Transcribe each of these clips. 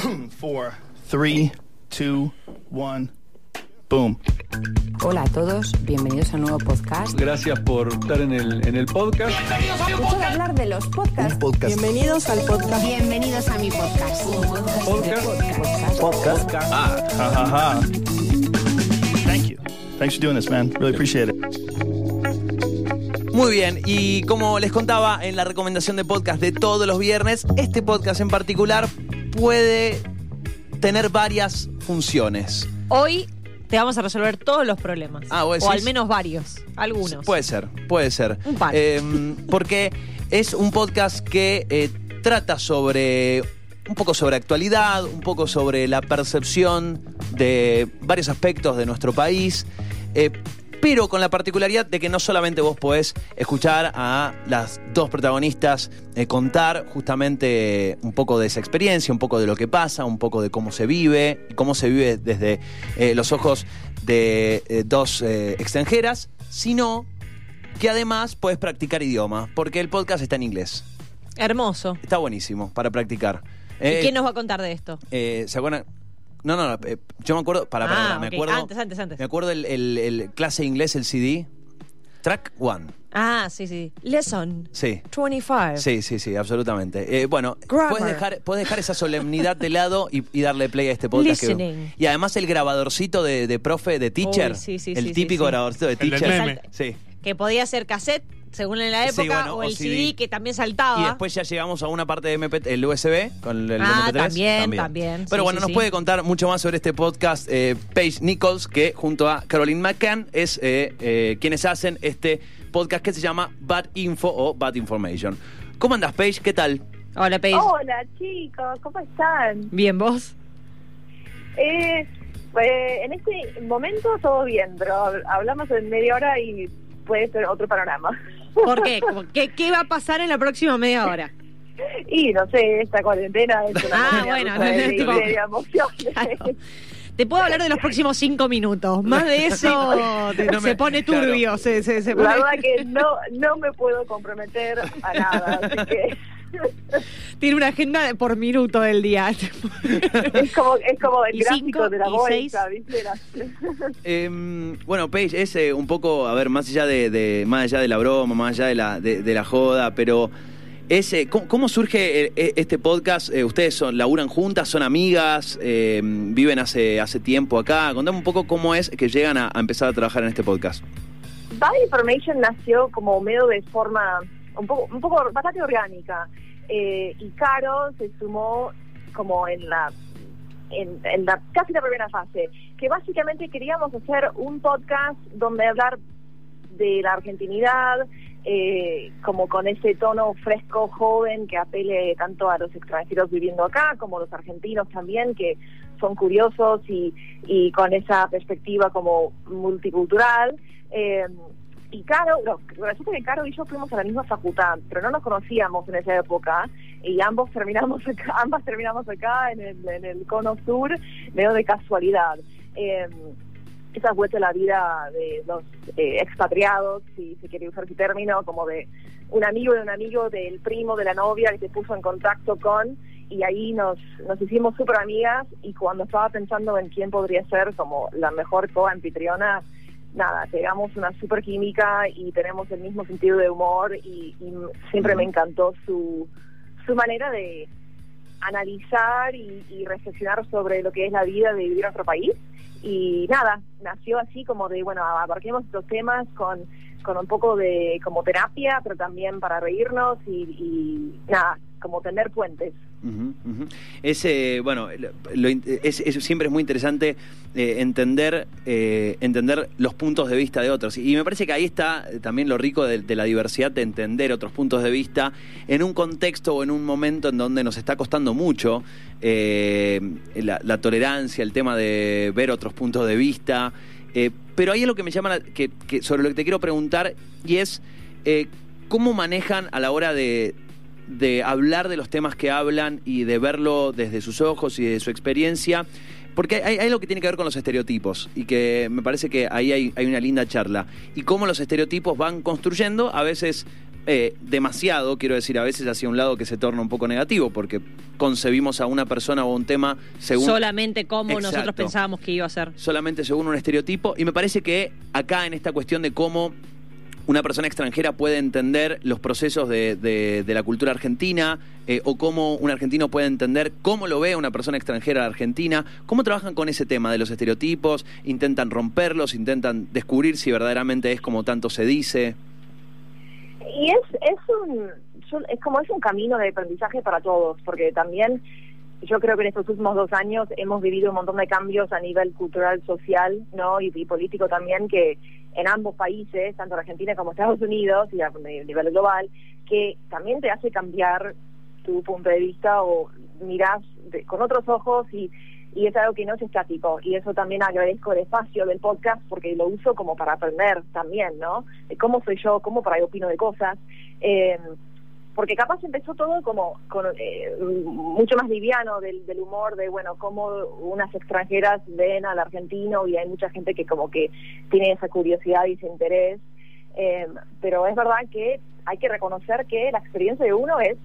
four, three, two, one, boom. Hola a todos, bienvenidos a un nuevo podcast. Gracias por estar en el, en el podcast. Escucho de hablar de los podcasts. Podcast. Bienvenidos al podcast. Bienvenidos a mi podcast. Podcast. Podcast. Ah, ha ha ha. Thank you. Thanks for doing this, man. Really appreciate it. Muy bien, y como les contaba en la recomendación de podcast de todos los viernes, este podcast en particular puede tener varias funciones. Hoy te vamos a resolver todos los problemas. Ah, ¿vos o decís? al menos varios. Algunos. Puede ser, puede ser. Un par. Eh, porque es un podcast que eh, trata sobre un poco sobre actualidad, un poco sobre la percepción de varios aspectos de nuestro país. eh, pero con la particularidad de que no solamente vos podés escuchar a las dos protagonistas eh, contar justamente un poco de esa experiencia, un poco de lo que pasa, un poco de cómo se vive, y cómo se vive desde eh, los ojos de eh, dos extranjeras, sino que además puedes practicar idioma, porque el podcast está en inglés. Hermoso. Está buenísimo para practicar. ¿Y quién nos va a contar de esto? eh, ¿Se acuerdan? No, no, no, eh, yo me acuerdo, para, para, Ah, me acuerdo. Antes, antes, antes. Me acuerdo el, el- el clase de inglés, el CD. Track one. Ah, sí, sí. Lesson Sí. 25. Sí, sí, sí, absolutamente. Eh, bueno, puedes dejar, puedes dejar esa solemnidad de lado y, y darle play a este podcast. que- Listening. y además el grabadorcito de, de profe, de teacher. Uy, sí, sí, el sí, típico sí, sí. grabadorcito de El del teacher. meme. Sí. Que podía ser cassette, según en la Sí, época, bueno, o el CD. CD, que también saltaba. Y después ya llegamos a una parte de MP, el USB con el Ah, MP3. también, también. Pero Sí, bueno, sí, nos sí. puede contar mucho más sobre este podcast eh, Paige Nichols, que junto a Caroline McCann es eh, eh, quienes hacen este podcast que se llama Bad Info o Bad Information. ¿Cómo andas, Paige? ¿Qué tal? Hola, Paige. Hola chicos, ¿cómo están? Bien, ¿vos? Eh, eh, en este momento todo bien, pero hablamos en media hora y puede ser otro panorama. ¿Por qué? Como, ¿Qué, ¿Qué va a pasar en la próxima media hora? Y no sé, esta cuarentena es una Ah, bueno, de, tipo- de emociones. Claro. Te puedo hablar de los próximos cinco minutos. Más de eso te- No me- se pone claro. turbio. Se, se, se La pone- verdad que no, no me puedo comprometer a nada, así que Tiene una agenda de- por minuto del día. es como, es como el gráfico cinco, de la bolsa. ¿viste? Eh, bueno, Paige, es eh, un poco, a ver, más allá de, de- más allá de la broma, más allá de la, de, de la joda, pero es, eh, ¿cómo, cómo surge eh, eh, este podcast? Eh, ¿Ustedes son, laburan juntas, son amigas, eh, viven hace, hace tiempo acá? Contame un poco cómo es que llegan a, a empezar a trabajar en este podcast. Bad Information nació como medio de forma un poco, bastante orgánica. Eh, y Caro se sumó como en la, en, en la casi la primera fase, que básicamente queríamos hacer un podcast donde hablar de la argentinidad, eh, como con ese tono fresco, joven, que apele tanto a los extranjeros viviendo acá, como a los argentinos también, que son curiosos y, y con esa perspectiva como multicultural. Eh, y Caro, no, resulta que Caro y yo fuimos a la misma facultad, pero no nos conocíamos en esa época y ambos terminamos acá, ambas terminamos acá en el, en el cono sur, medio de casualidad. Eh, esa vuelta a la vida de los eh, expatriados, si se quiere usar ese término, como de un amigo de un amigo del primo de la novia que se puso en contacto con y ahí nos, nos hicimos súper amigas y cuando estaba pensando en quién podría ser como la mejor co-anfitriona, nada, pegamos una super química y tenemos el mismo sentido de humor y, y siempre me encantó su, su manera de analizar y, y reflexionar sobre lo que es la vida de vivir en otro país. Y nada, nació así como de, bueno, abarquemos estos temas con, con un poco de como terapia, pero también para reírnos y, y nada, como tener puentes. Eh, bueno, lo- siempre es muy interesante eh, entender, eh, entender los puntos de vista de otros. Y me parece que ahí está también lo rico de, la diversidad, de entender otros puntos de vista en un contexto o en un momento en donde nos está costando mucho la, tolerancia, el tema de ver otros puntos de vista. Pero ahí es lo que me llama, la- que, que sobre lo que te quiero preguntar, y es cómo manejan a la hora de, de hablar de los temas que hablan y de verlo desde sus ojos y de su experiencia. Porque hay, hay algo que tiene que ver con los estereotipos y que me parece que ahí hay, hay una linda charla. Y cómo los estereotipos van construyendo, a veces eh, demasiado, quiero decir, a veces hacia un lado que se torna un poco negativo, porque concebimos a una persona o un tema según Solamente como nosotros pensábamos que iba a ser. solamente según un estereotipo. Y me parece que acá en esta cuestión de cómo una persona extranjera puede entender los procesos de, de- de la cultura argentina eh, o cómo un argentino puede entender cómo lo ve una persona extranjera a Argentina, cómo trabajan con ese tema de los estereotipos, intentan romperlos, intentan descubrir si verdaderamente es como tanto se dice. Y es, es un es como es un camino de aprendizaje para todos, porque también yo creo que en estos últimos dos años hemos vivido un montón de cambios a nivel cultural, social, ¿no? Y, político también, que en ambos países, tanto en Argentina como Estados Unidos y a nivel global, que también te hace cambiar tu punto de vista o mirás con otros ojos y, y es algo que no es estático. Y eso también agradezco el espacio del podcast porque lo uso como para aprender también, ¿no? De cómo soy yo, cómo por ahí opino de cosas. Eh, porque capaz empezó todo como con, eh, mucho más liviano del, humor de bueno cómo unas extranjeras ven al argentino y hay mucha gente que como que tiene esa curiosidad y ese interés. Eh, pero es verdad que hay que reconocer que la experiencia de uno es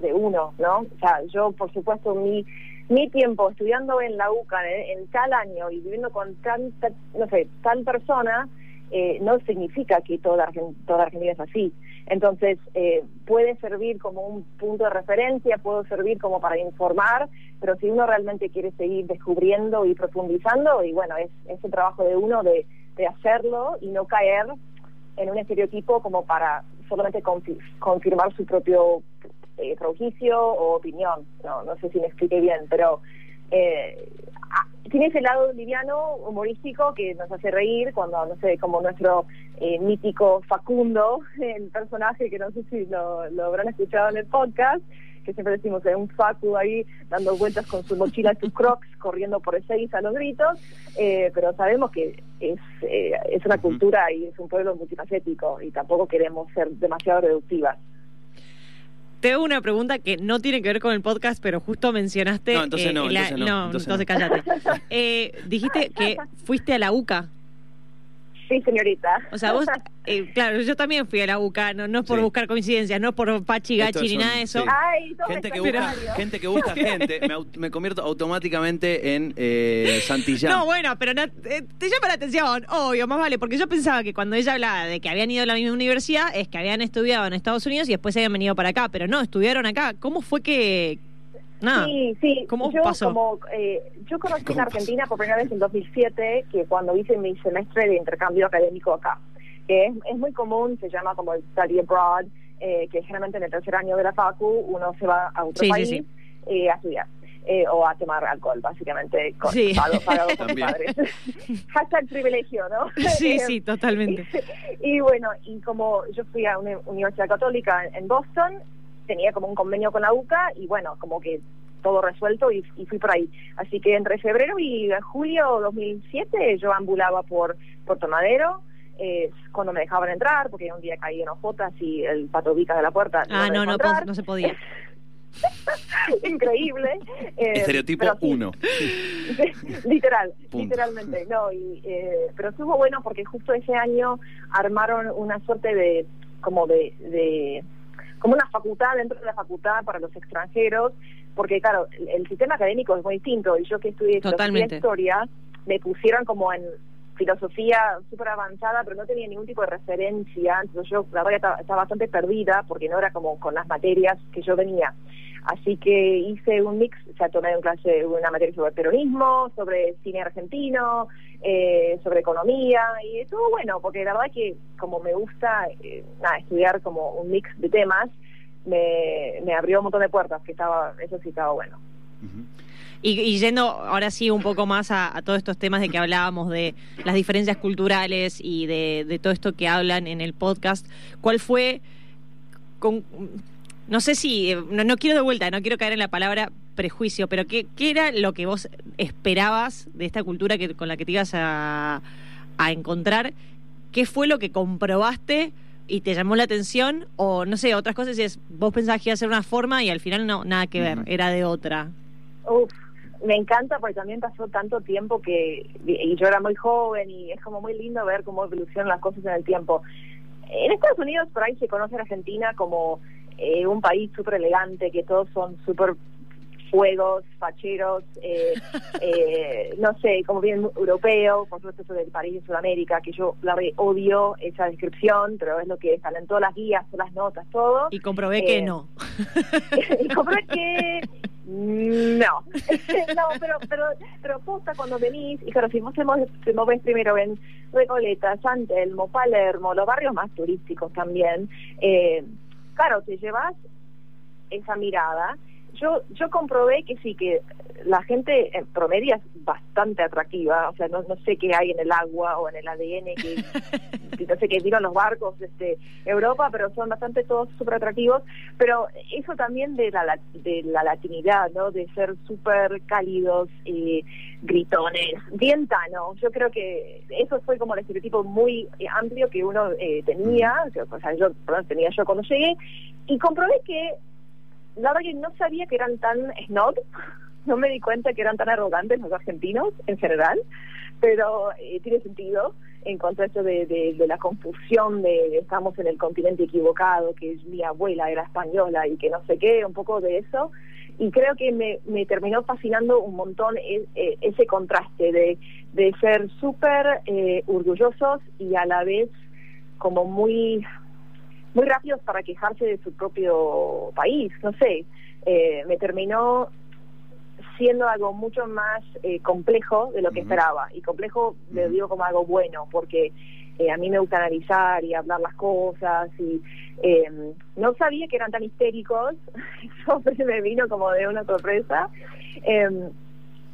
de uno no o sea yo por supuesto mi mi tiempo estudiando en la UCA en, en tal año y viviendo con tanta no sé tal persona eh, no significa que toda, toda Argentina es así. Entonces, eh, puede servir como un punto de referencia, puede servir como para informar, pero si uno realmente quiere seguir descubriendo y profundizando, y bueno, es, es el trabajo de uno de, de hacerlo y no caer en un estereotipo como para solamente confi- confirmar su propio eh, prejuicio o opinión. No, no sé si me expliqué bien, pero eh, tiene ese lado liviano, humorístico, que nos hace reír cuando, no sé, como nuestro eh, mítico Facundo, el personaje que no sé si lo, lo habrán escuchado en el podcast, que siempre decimos que hay un Facu ahí dando vueltas con su mochila sus crocs, corriendo por el seis a los gritos, eh, pero sabemos que es, eh, es una cultura y es un pueblo multifacético y tampoco queremos ser demasiado reductivas. Te hago una pregunta que no tiene que ver con el podcast, pero justo mencionaste. No, entonces no, la- entonces no, entonces no. cállate. Eh, dijiste que fuiste a la UCA. Sí, señorita. O sea, vos, eh, claro, yo también fui a la UCA, no, no es por Sí. buscar coincidencias, no es por Pachi Estos Gachi ni nada de eso. sí. Ay, todo Gente que, busca, gente que busca gente, me, me convierto automáticamente en eh, Santillán. No, bueno, pero no- eh, te llama la atención, obvio, más vale, porque yo pensaba que cuando ella hablaba de que habían ido a la misma universidad es que habían estudiado en Estados Unidos y después habían venido para acá, pero no, estudiaron acá. ¿Cómo fue que...? Nada. Sí, sí. ¿Cómo yo, pasó? Como, eh, yo conocí en ¿Cómo Argentina por primera vez en 2007, que cuando hice mi semestre de intercambio académico acá. Que es, es muy común, se llama como el study abroad, eh, que generalmente en el tercer año de la FACU uno se va a otro Sí, sí, país sí. eh, a estudiar. eh, o a tomar alcohol, básicamente, con, Sí. pagado, pagado También. padres. Hashtag privilegio, ¿no? Sí, Eh, sí, totalmente. y bueno, y como yo fui a una universidad católica en Boston, tenía como un convenio con la UCA y bueno, como que todo resuelto y, y fui por ahí. Así que entre febrero y julio 2007 yo ambulaba por Puerto Madero. eh, cuando me dejaban entrar, porque un día caí en Ojotas y el pato Vica de la puerta. Ah, no, no, no se podía. Increíble. eh, Estereotipo pero sí, 1. literal, Punto. literalmente, no, y, eh, pero estuvo bueno porque justo ese año armaron una suerte de, como de, de, como una facultad dentro de la facultad para los extranjeros, porque claro, el, el sistema académico es muy distinto, y yo que estudié filosofía Totalmente. e historia, me pusieron como en filosofía súper avanzada, pero no tenía ningún tipo de referencia, entonces yo la verdad estaba, estaba bastante perdida porque no era como con las materias que yo venía. Así que hice un mix, o sea, tomé en clase una materia sobre peronismo, sobre cine argentino, eh, sobre economía, y estuvo bueno, porque la verdad que como me gusta eh, estudiar como un mix de temas, me, me abrió un montón de puertas, que estaba, eso sí estaba bueno. Y, y yendo ahora sí un poco más a, todos estos temas de que hablábamos, de las diferencias culturales y de, todo esto que hablan en el podcast, ¿cuál fue, no sé si, eh, no, no quiero de vuelta, no quiero caer en la palabra prejuicio, pero ¿qué, qué era lo que vos esperabas de esta cultura que, con la que te ibas a, a encontrar? ¿Qué fue lo que comprobaste? y te llamó la atención o no sé, otras cosas y es vos pensabas que iba a ser una forma y al final no, nada que ver, era de otra. Uf, me encanta porque también pasó tanto tiempo que y yo era muy joven y es como muy lindo ver cómo evolucionan las cosas en el tiempo. en Estados Unidos por ahí se conoce a Argentina como eh, un país súper elegante, que todos son súper fuegos, facheros, eh, eh, no sé, como bien europeo, por supuesto eso del París de Sudamérica, que yo la verdad odio esa descripción, pero es lo que están en todas las guías, todas las notas, todo. Y comprobé que Eh, no. y comprobé que no, no, pero, pero, pero posta cuando venís, y claro, si vos te mo- te primero en Recoleta, San Telmo, Palermo, los barrios más turísticos también, eh, claro, te llevas esa mirada. Yo, yo comprobé que sí, que la gente en promedio es bastante atractiva, o sea, no, no sé qué hay en el agua o en el ADN, que, que no sé qué vieron los barcos este Europa, pero son bastante todos súper atractivos, pero eso también de la, de la latinidad, ¿no? De ser súper cálidos, eh, gritones, bien tano. Yo creo que eso fue como el estereotipo muy eh, amplio que uno eh, tenía, o sea, yo perdón, tenía yo cuando llegué, y comprobé que la verdad que no sabía que eran tan snob, no me di cuenta que eran tan arrogantes los argentinos en general, pero eh, tiene sentido en cuanto de, la confusión de, estamos en el continente equivocado, que mi abuela era española y que no sé qué, un poco de eso. Y creo que me, terminó fascinando un montón e- e- ese contraste de, de ser súper eh, orgullosos y a la vez como muy muy rápidos para quejarse de su propio país, no sé, eh, me terminó siendo algo mucho más eh, complejo de lo que esperaba, y complejo lo Ujú. digo como algo bueno, porque eh, a mí me gusta analizar y hablar las cosas, y eh, no sabía que eran tan histéricos, eso me vino como de una sorpresa, eh,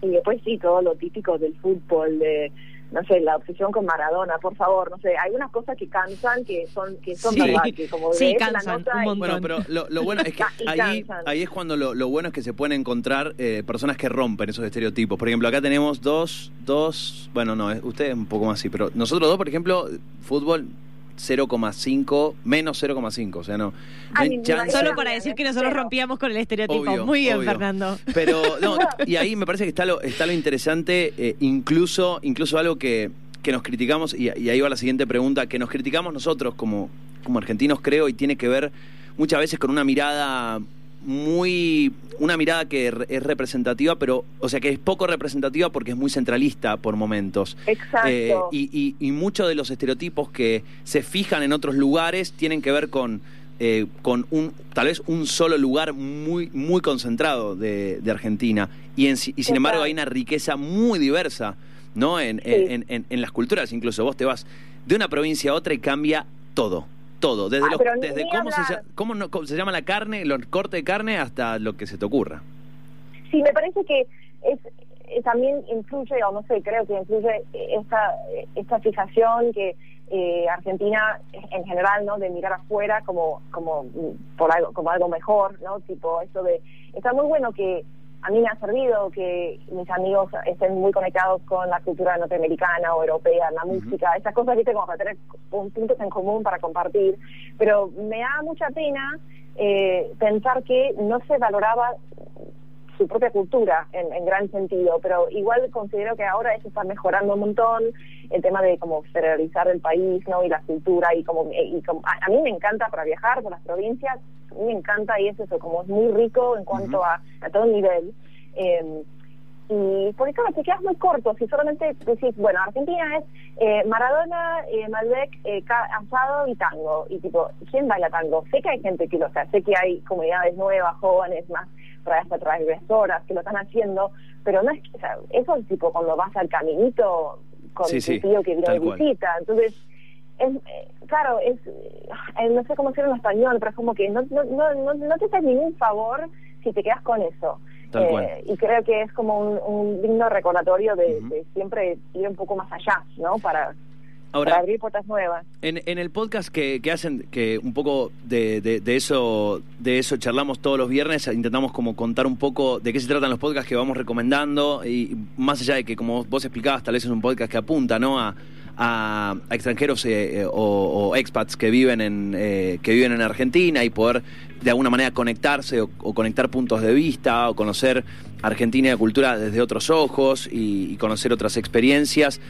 y después sí, todo lo típico del fútbol, de no sé, la obsesión con Maradona, por favor, no sé, hay unas cosas que cansan que son que son Sí. verdad, que como Sí, la cansan, nota un y- montón. Bueno, pero lo, lo bueno es que Y ahí, cansan. ahí es cuando lo, lo bueno es que se pueden encontrar eh, personas que rompen esos estereotipos. Por ejemplo, acá tenemos dos, dos, bueno, no, usted es un poco más así, pero nosotros dos, por ejemplo, fútbol 0,5, menos 0,5, o sea, no. no Ah, ni chance. Solo para decir que nosotros Pero- rompíamos con el estereotipo. Obvio, Muy bien, obvio. Fernando. Pero, no, y ahí me parece que está lo, está lo interesante, eh, incluso, incluso algo que, que nos criticamos, y, y ahí va la siguiente pregunta, que nos criticamos nosotros como, como argentinos, creo, y tiene que ver muchas veces con una mirada muy una mirada que es representativa pero o sea que es poco representativa porque es muy centralista por momentos Exacto. Eh, y, y, y muchos de los estereotipos que se fijan en otros lugares tienen que ver con, eh, con un tal vez un solo lugar muy, muy concentrado de, de Argentina. Y, en si- y sin embargo hay una riqueza muy diversa ¿no? En, Sí. en, en- en las culturas. Incluso vos te vas de una provincia a otra y cambia todo. Todo, desde, Ah, los- pero ni- desde ni cómo, se, no- cómo se llama la carne, los cortes de carne, hasta lo que se te ocurra. Sí, me parece que es, eh, también influye, o no sé, creo que influye eh, esta, eh, esta fijación que eh, Argentina en general, ¿no? De mirar afuera como, como, mm, por algo, como algo mejor, ¿no? Tipo, eso de, está muy bueno que a mí me ha servido que mis amigos estén muy conectados con la cultura norteamericana o europea, la música, esas cosas, viste, como para tener pun- puntos en común para compartir. Pero me da mucha pena eh, pensar que no se valoraba su propia cultura en, en gran sentido, pero igual considero que ahora eso está mejorando un montón, el tema de como federalizar el país, ¿no? Y la cultura y como, y como a, a mí me encanta para viajar por las provincias, a mí me encanta y es eso, como es muy rico en cuanto a, a todo nivel. Eh, y porque claro, te quedas muy corto si solamente decís, bueno, Argentina es eh, Maradona, eh, Malbec, eh, asado y tango. Y tipo, ¿quién baila tango? Sé que hay gente que lo hace, sé que hay comunidades nuevas, jóvenes, más para hasta transgresoras que lo están haciendo, pero no es, o sea, eso es tipo cuando vas al caminito con Sí, tu sí, tío que vino de cual. visita. Entonces, es, claro, es, no sé cómo decirlo en español, pero es como que no, no, no, no, no te haces ningún favor si te quedas con eso. Eh, y creo que es como un, un digno recordatorio de siempre ir un poco más allá, ¿no? Para, Ahora, para abrir puertas nuevas. En, en el podcast que, que hacen, que un poco de, de- de eso de eso charlamos todos los viernes, intentamos como contar un poco de qué se tratan los podcasts que vamos recomendando y más allá de que como vos explicabas, tal vez es un podcast que apunta, ¿no? A, a- a extranjeros eh, eh, o, o expats que viven en eh, que viven en Argentina y poder de alguna manera conectarse o, o conectar puntos de vista o conocer Argentina y la cultura desde otros ojos y, y conocer otras experiencias.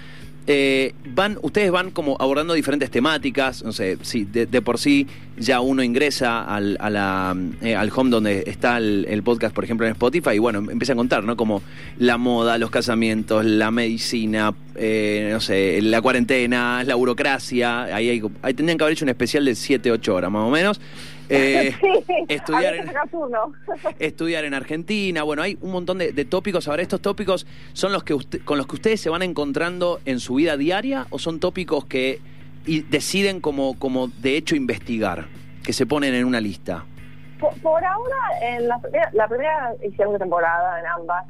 Eh, van, ustedes van como abordando diferentes temáticas, no sé, si de, de por sí ya uno ingresa al, a la, eh, al home donde está el, el podcast, por ejemplo, en Spotify, y bueno, empieza a contar, ¿no? Como la moda, los casamientos, la medicina, eh, no sé, la cuarentena, la burocracia, ahí, hay, ahí tendrían que haber hecho un especial de 7, 8 horas más o menos. Eh, Sí, estudiar, en, estudiar Argentina, bueno, hay un montón de, de tópicos. Ahora, ¿estos tópicos son los que usted- con los que ustedes se van encontrando en su vida diaria o son tópicos que y deciden como, como de hecho investigar, que se ponen en una lista? Por, por ahora, en la, primera- la primera y segunda temporada, en ambas.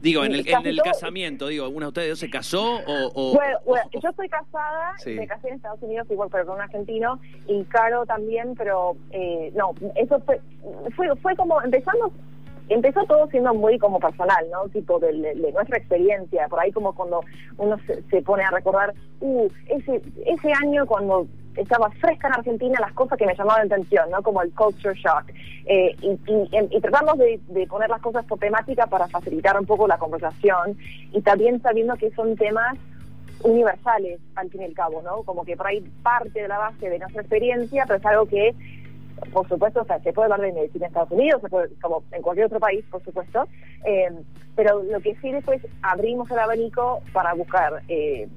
Digo, en el, en el casamiento, digo, ¿alguna de ustedes dos se casó o...? o- Bueno, bueno, o- yo estoy casada, Sí. me casé en Estados Unidos igual, pero con un argentino, y Caro también, pero eh, no, eso fue, fue, fue como empezando, empezó todo siendo muy como personal, ¿no? Tipo de, nuestra experiencia, por ahí como cuando uno se, pone a recordar, uh, ese, ese año cuando estaba fresca en Argentina, las cosas que me llamaban la atención, ¿no? Como el culture shock. Eh, y, y- y tratamos de, de poner las cosas por temática para facilitar un poco la conversación y también sabiendo que son temas universales al fin y al cabo, ¿no? Como que por ahí parte de la base de nuestra experiencia, pero es algo que, por supuesto, o sea, se puede hablar de medicina en Estados Unidos, como en cualquier otro país, por supuesto, eh, pero lo que sí después abrimos el abanico para buscar eh,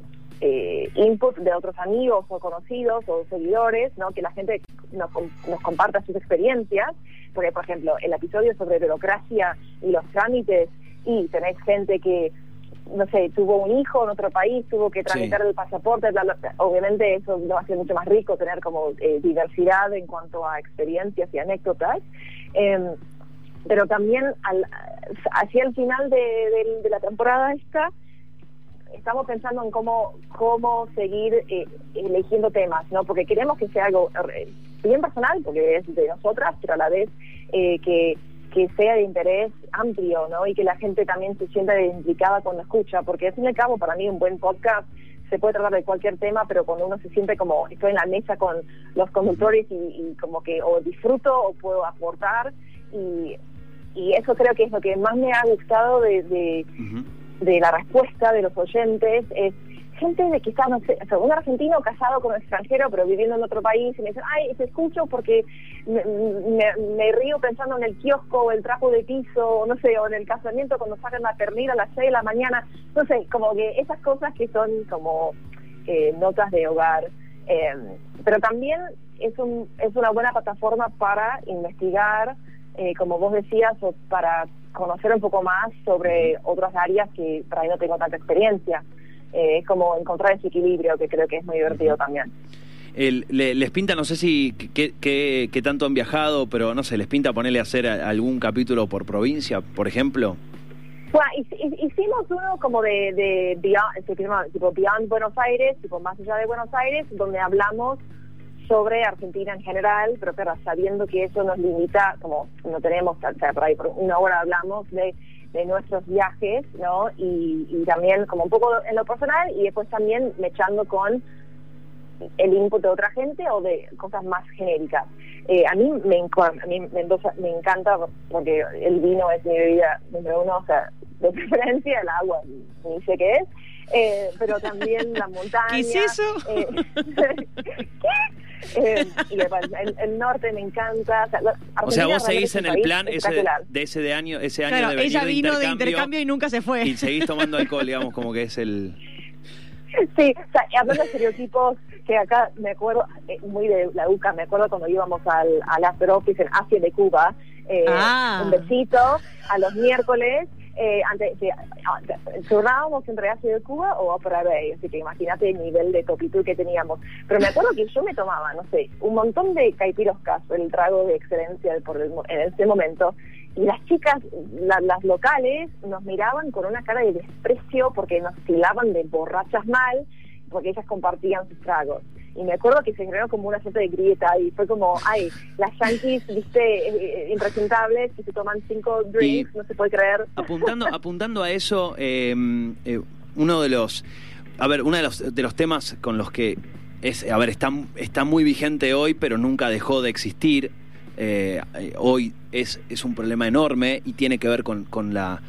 eh, input de otros amigos o conocidos o seguidores, ¿no? Que la gente nos, nos comparta sus experiencias, porque por ejemplo, el episodio sobre burocracia y los trámites, y tenés gente que no sé, tuvo un hijo en otro país, tuvo que tramitar el pasaporte, bla, bla, bla. obviamente eso lo hace mucho más rico tener como eh, diversidad en cuanto a experiencias y anécdotas. Eh, pero también al, hacia el final de, de- de la temporada esta, estamos pensando en cómo cómo seguir eh, eligiendo temas, ¿no? Porque queremos que sea algo eh, bien personal, porque es de nosotras, pero a la vez eh, que que sea de interés amplio, ¿no? Y que la gente también se sienta identificada cuando escucha, porque al fin y al cabo para mí un buen podcast se puede tratar de cualquier tema, pero cuando uno se siente como estoy en la mesa con los conductores y, y como que o disfruto o puedo aportar y, y eso creo que es lo que más me ha gustado de, de, de la respuesta de los oyentes es gente de está, no sé, un argentino casado con extranjero pero viviendo en otro país y me dicen, ay, te escucho porque me, río pensando en el kiosco o el trapo de piso, o no sé, o en el casamiento cuando sacan la pernil a las 6 de la mañana, no sé, como que esas cosas que son como eh, notas de hogar. Eh, pero también es, un, es una buena plataforma para investigar, eh, como vos decías, o para conocer un poco más sobre otras áreas que por ahí no tengo tanta experiencia. Eh, es como encontrar ese equilibrio que creo que es muy divertido también. El- le- les pinta, no sé si qué, tanto han viajado, pero no sé, les pinta ponerle a hacer algún capítulo por provincia, por ejemplo. Bueno, hic- hic- hicimos uno como de, de Beyond, tipo Beyond Buenos Aires, tipo más allá de Buenos Aires, donde hablamos sobre Argentina en general, pero claro, sabiendo que eso nos limita, como no tenemos, o sea, por ahí por una hora hablamos de, de nuestros viajes, ¿no? Y, y también como un poco en lo personal y después también mechando con el input de otra gente o de cosas más genéricas. Eh, a mí me a mí me encanta porque el vino es mi bebida número uno, o sea, de preferencia, el agua ni sé qué es, eh, pero también la montaña. ¿Qué es eso? eh, ¿Qué? Eh, y el, el norte me encanta. O sea, O vos seguís en el plan ese de, ese de año, ese año Claro, de venir ella vino de intercambio, intercambio y nunca se fue. y seguís tomando alcohol, digamos, como que es el... Sí, o sea, hablando de estereotipos, que acá me acuerdo, eh, muy de la UCA, me acuerdo cuando íbamos al, al After Office en Asia de Cuba, eh, Ah. un besito a los miércoles, eh, antes, sí, ah, turnábamos entre Asia de Cuba o Opera Bay, así que imagínate el nivel de topitud que teníamos. Pero me acuerdo que yo me tomaba, no sé, un montón de caipiroscas, el trago de excelencia en ese momento, y las chicas, la- las locales, nos miraban con una cara de desprecio porque nos tilaban de borrachas mal, porque ellas compartían sus tragos. Y me acuerdo que se generó como una suerte de grieta y fue como, ay, las yankees, viste, eh, eh, impresentables, que se toman cinco drinks, Y- no se puede creer. Apuntando, apuntando a eso, eh, eh, uno de los, a ver, uno de los, de los temas con los que es, a ver, está, está muy vigente hoy, pero nunca dejó de existir. eh, hoy es, es un problema enorme y tiene que ver con, con la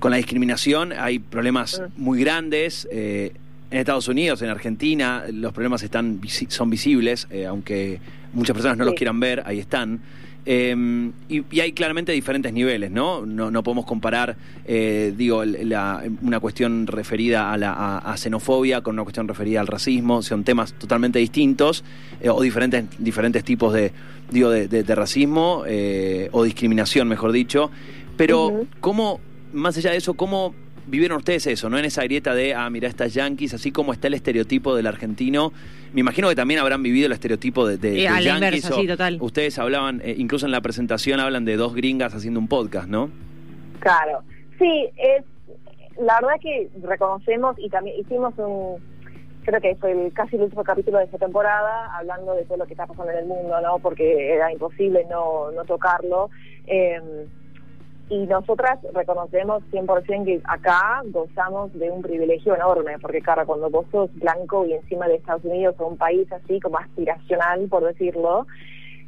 con la discriminación. Hay problemas Mm. muy grandes. eh, en Estados Unidos, en Argentina, los problemas están son visibles, eh, aunque muchas personas no los quieran ver, ahí están. Eh, y, y hay claramente diferentes niveles, ¿no? No, no podemos comparar, eh, digo, la- una cuestión referida a la a- a xenofobia con una cuestión referida al racismo. Son temas totalmente distintos eh, o diferentes, diferentes tipos de, digo, de, de- de racismo o discriminación, mejor dicho. Pero, Ujú. ¿cómo, más allá de eso, cómo vivieron ustedes eso, ¿no? En esa grieta de, ah, mira, estas yanquis, así como está el estereotipo del argentino. Me imagino que también habrán vivido el estereotipo de, de, Eh, de a la yanquis, inversa, sí, total. Ustedes hablaban, eh, incluso en la presentación hablan de dos gringas haciendo un podcast, ¿no? Claro, sí, es la verdad que reconocemos y también hicimos un, creo que fue el, casi el último capítulo de esta temporada, hablando de todo lo que está pasando en el mundo, ¿no? Porque era imposible no, no tocarlo. Eh, y nosotras reconocemos 100% que acá gozamos de un privilegio enorme, porque claro, cuando vos sos blanco y encima de Estados Unidos o un país así como aspiracional, por decirlo,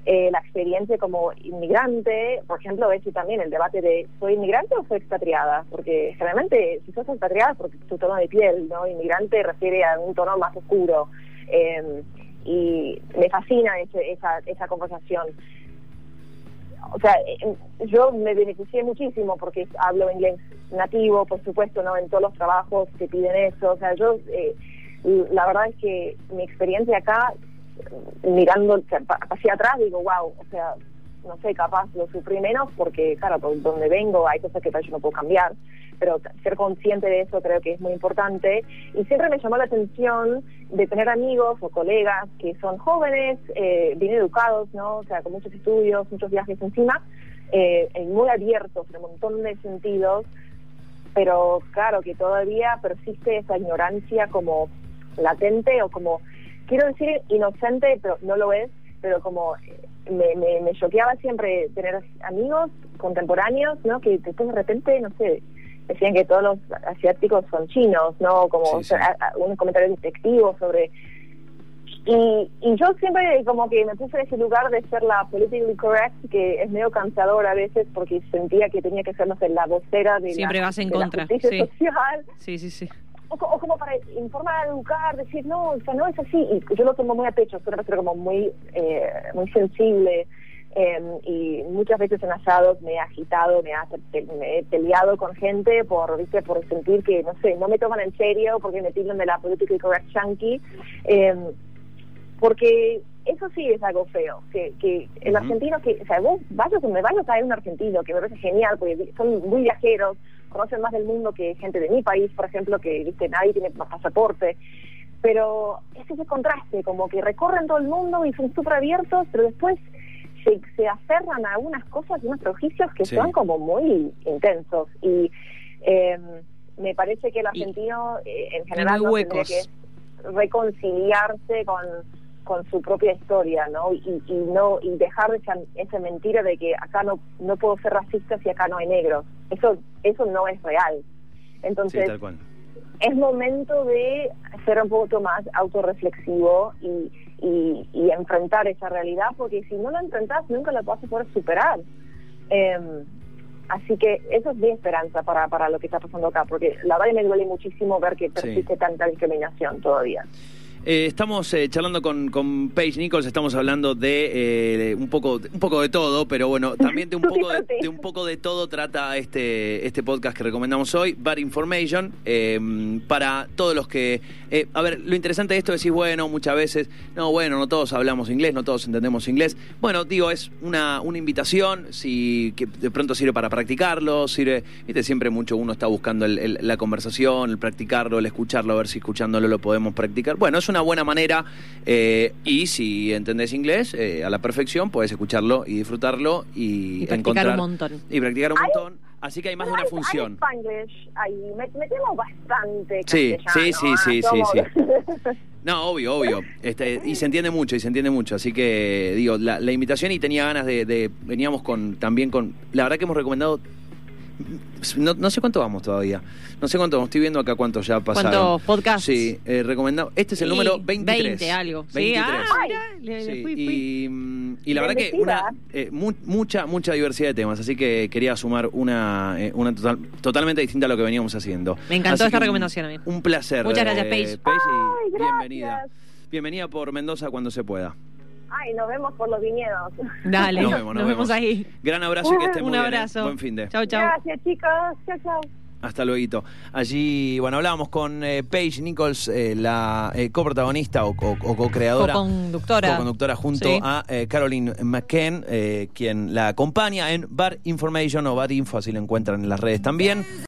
eh, la experiencia como inmigrante, por ejemplo, es también el debate de ¿soy inmigrante o soy expatriada? Porque generalmente si sos expatriada es porque tu tono de piel, ¿no? Inmigrante refiere a un tono más oscuro. Eh, y me fascina esa, esa conversación. O sea, eh, yo me beneficié muchísimo porque hablo inglés nativo, por supuesto, ¿no? En todos los trabajos que piden eso. O sea, yo, eh, la verdad es que mi experiencia acá mirando hacia atrás digo, wow, o sea, no sé, capaz lo sufrí menos porque, claro, por donde vengo hay cosas que yo no puedo cambiar, pero ser consciente de eso creo que es muy importante. Y siempre me llamó la atención de tener amigos o colegas que son jóvenes, eh, bien educados, ¿no? O sea, con muchos estudios, muchos viajes encima, eh, muy abiertos en un montón de sentidos, pero claro que todavía persiste esa ignorancia como latente o como quiero decir inocente, pero no lo es, pero como eh, me, me, me choqueaba siempre tener amigos contemporáneos, ¿no? Que después de repente, no sé, decían que todos los asiáticos son chinos, ¿no? Como Sí, o sea, sí. a- a- un comentario despectivo sobre... Y, y yo siempre como que me puse en ese lugar de ser la politically correct, que es medio cansador a veces porque sentía que tenía que ser, no sé, la vocera de, Siempre la, vas en de la contra, justicia sí. social Sí, sí, sí. O, co- o como para informar, educar, decir, no, o sea, no es así. Y yo lo tomo muy a pecho, soy una persona como muy, eh, muy sensible. eh, y muchas veces en asados me he agitado, me, ha- me he peleado con gente por, ¿viste? por sentir que, no sé, no me toman en serio porque me tildan de la politically correct chunky. eh, porque eso sí es algo feo, que, que el argentino, que, o sea, vos vayas donde vayas a ver un argentino, que me parece genial, porque son muy viajeros, conocen más del mundo que gente de mi país, por ejemplo, que viste nadie tiene pasaporte, pero es ese contraste, como que recorren todo el mundo y son súper abiertos, pero después se, se aferran a unas cosas y unos prejuicios que Sí. son como muy intensos. Y eh, me parece que el Y- argentino eh, en general no tendría que reconciliarse con con su propia historia, ¿no? Y, y no y dejar esa, esa mentira de que acá no no puedo ser racista si acá no hay negros. Eso eso no es real. Sí, Entonces tal cual. es momento de ser un poco más autorreflexivo y, y, y enfrentar esa realidad, porque si no la enfrentas nunca la vas a poder superar. Eh, así que eso es mi esperanza para, para lo que está pasando acá, porque la verdad me duele muchísimo ver que persiste tanta discriminación todavía. Eh, estamos eh, charlando con, con Paige Nichols, estamos hablando de eh, un poco un poco de todo, pero bueno, también de un poco de, de un poco de todo trata este este podcast que recomendamos hoy, Bad Information, eh, para todos los que a ver, lo interesante de esto es decir, bueno, muchas veces, no, bueno, no todos hablamos inglés, no todos entendemos inglés. Bueno, digo, es una, una invitación, si que de pronto sirve para practicarlo, sirve, viste, siempre mucho uno está buscando el- el- la conversación, el practicarlo, el escucharlo, a ver si escuchándolo lo podemos practicar. Bueno, es una buena manera eh, y si entendés inglés eh, a la perfección, puedes escucharlo y disfrutarlo y, Y practicar encontrar un montón. y practicar un montón. Así que hay más de una función. Hay Spanglish ahí, met- metemos bastante Sí, sí, sí, ah, sí, sí, No, obvio, obvio. Este, y se entiende mucho, y se entiende mucho. Así que, digo, la, la invitación y tenía ganas de, de- Veníamos con también con. La verdad que hemos recomendado No, no sé cuánto vamos todavía. No sé cuánto vamos. Estoy viendo acá cuántos ya pasaron. ¿Cuántos podcasts? Sí, eh, recomendado. Este es el Y número 23. 20 algo. Sí, 23. ah, mirá, le- le Sí, fui, fui. Y, y la verdad que una, eh, mu- mucha, mucha diversidad de temas, así que quería sumar una, eh, una total- totalmente distinta a lo que veníamos haciendo. Me encantó Así esta recomendación a mí. Un placer. Muchas gracias, eh, Paige. y Ay, gracias. bienvenida. Bienvenida por Mendoza cuando se pueda. Ay, nos vemos por los viñedos. Dale, Nos nos, vemos, nos vemos vemos. ahí. Gran abrazo y que esté muy Un bien, eh. abrazo. Buen fin de. Chau, chau. Gracias, chicos. Chao, chao. Hasta luego. Allí, bueno, hablábamos con eh, Paige Nichols, eh, la eh, coprotagonista o, o- o co-creadora. Co-conductora. co-conductora junto Sí. a eh, Caroline eh, quien la acompaña en Bar Information o Bar Info, así lo encuentran en las redes también.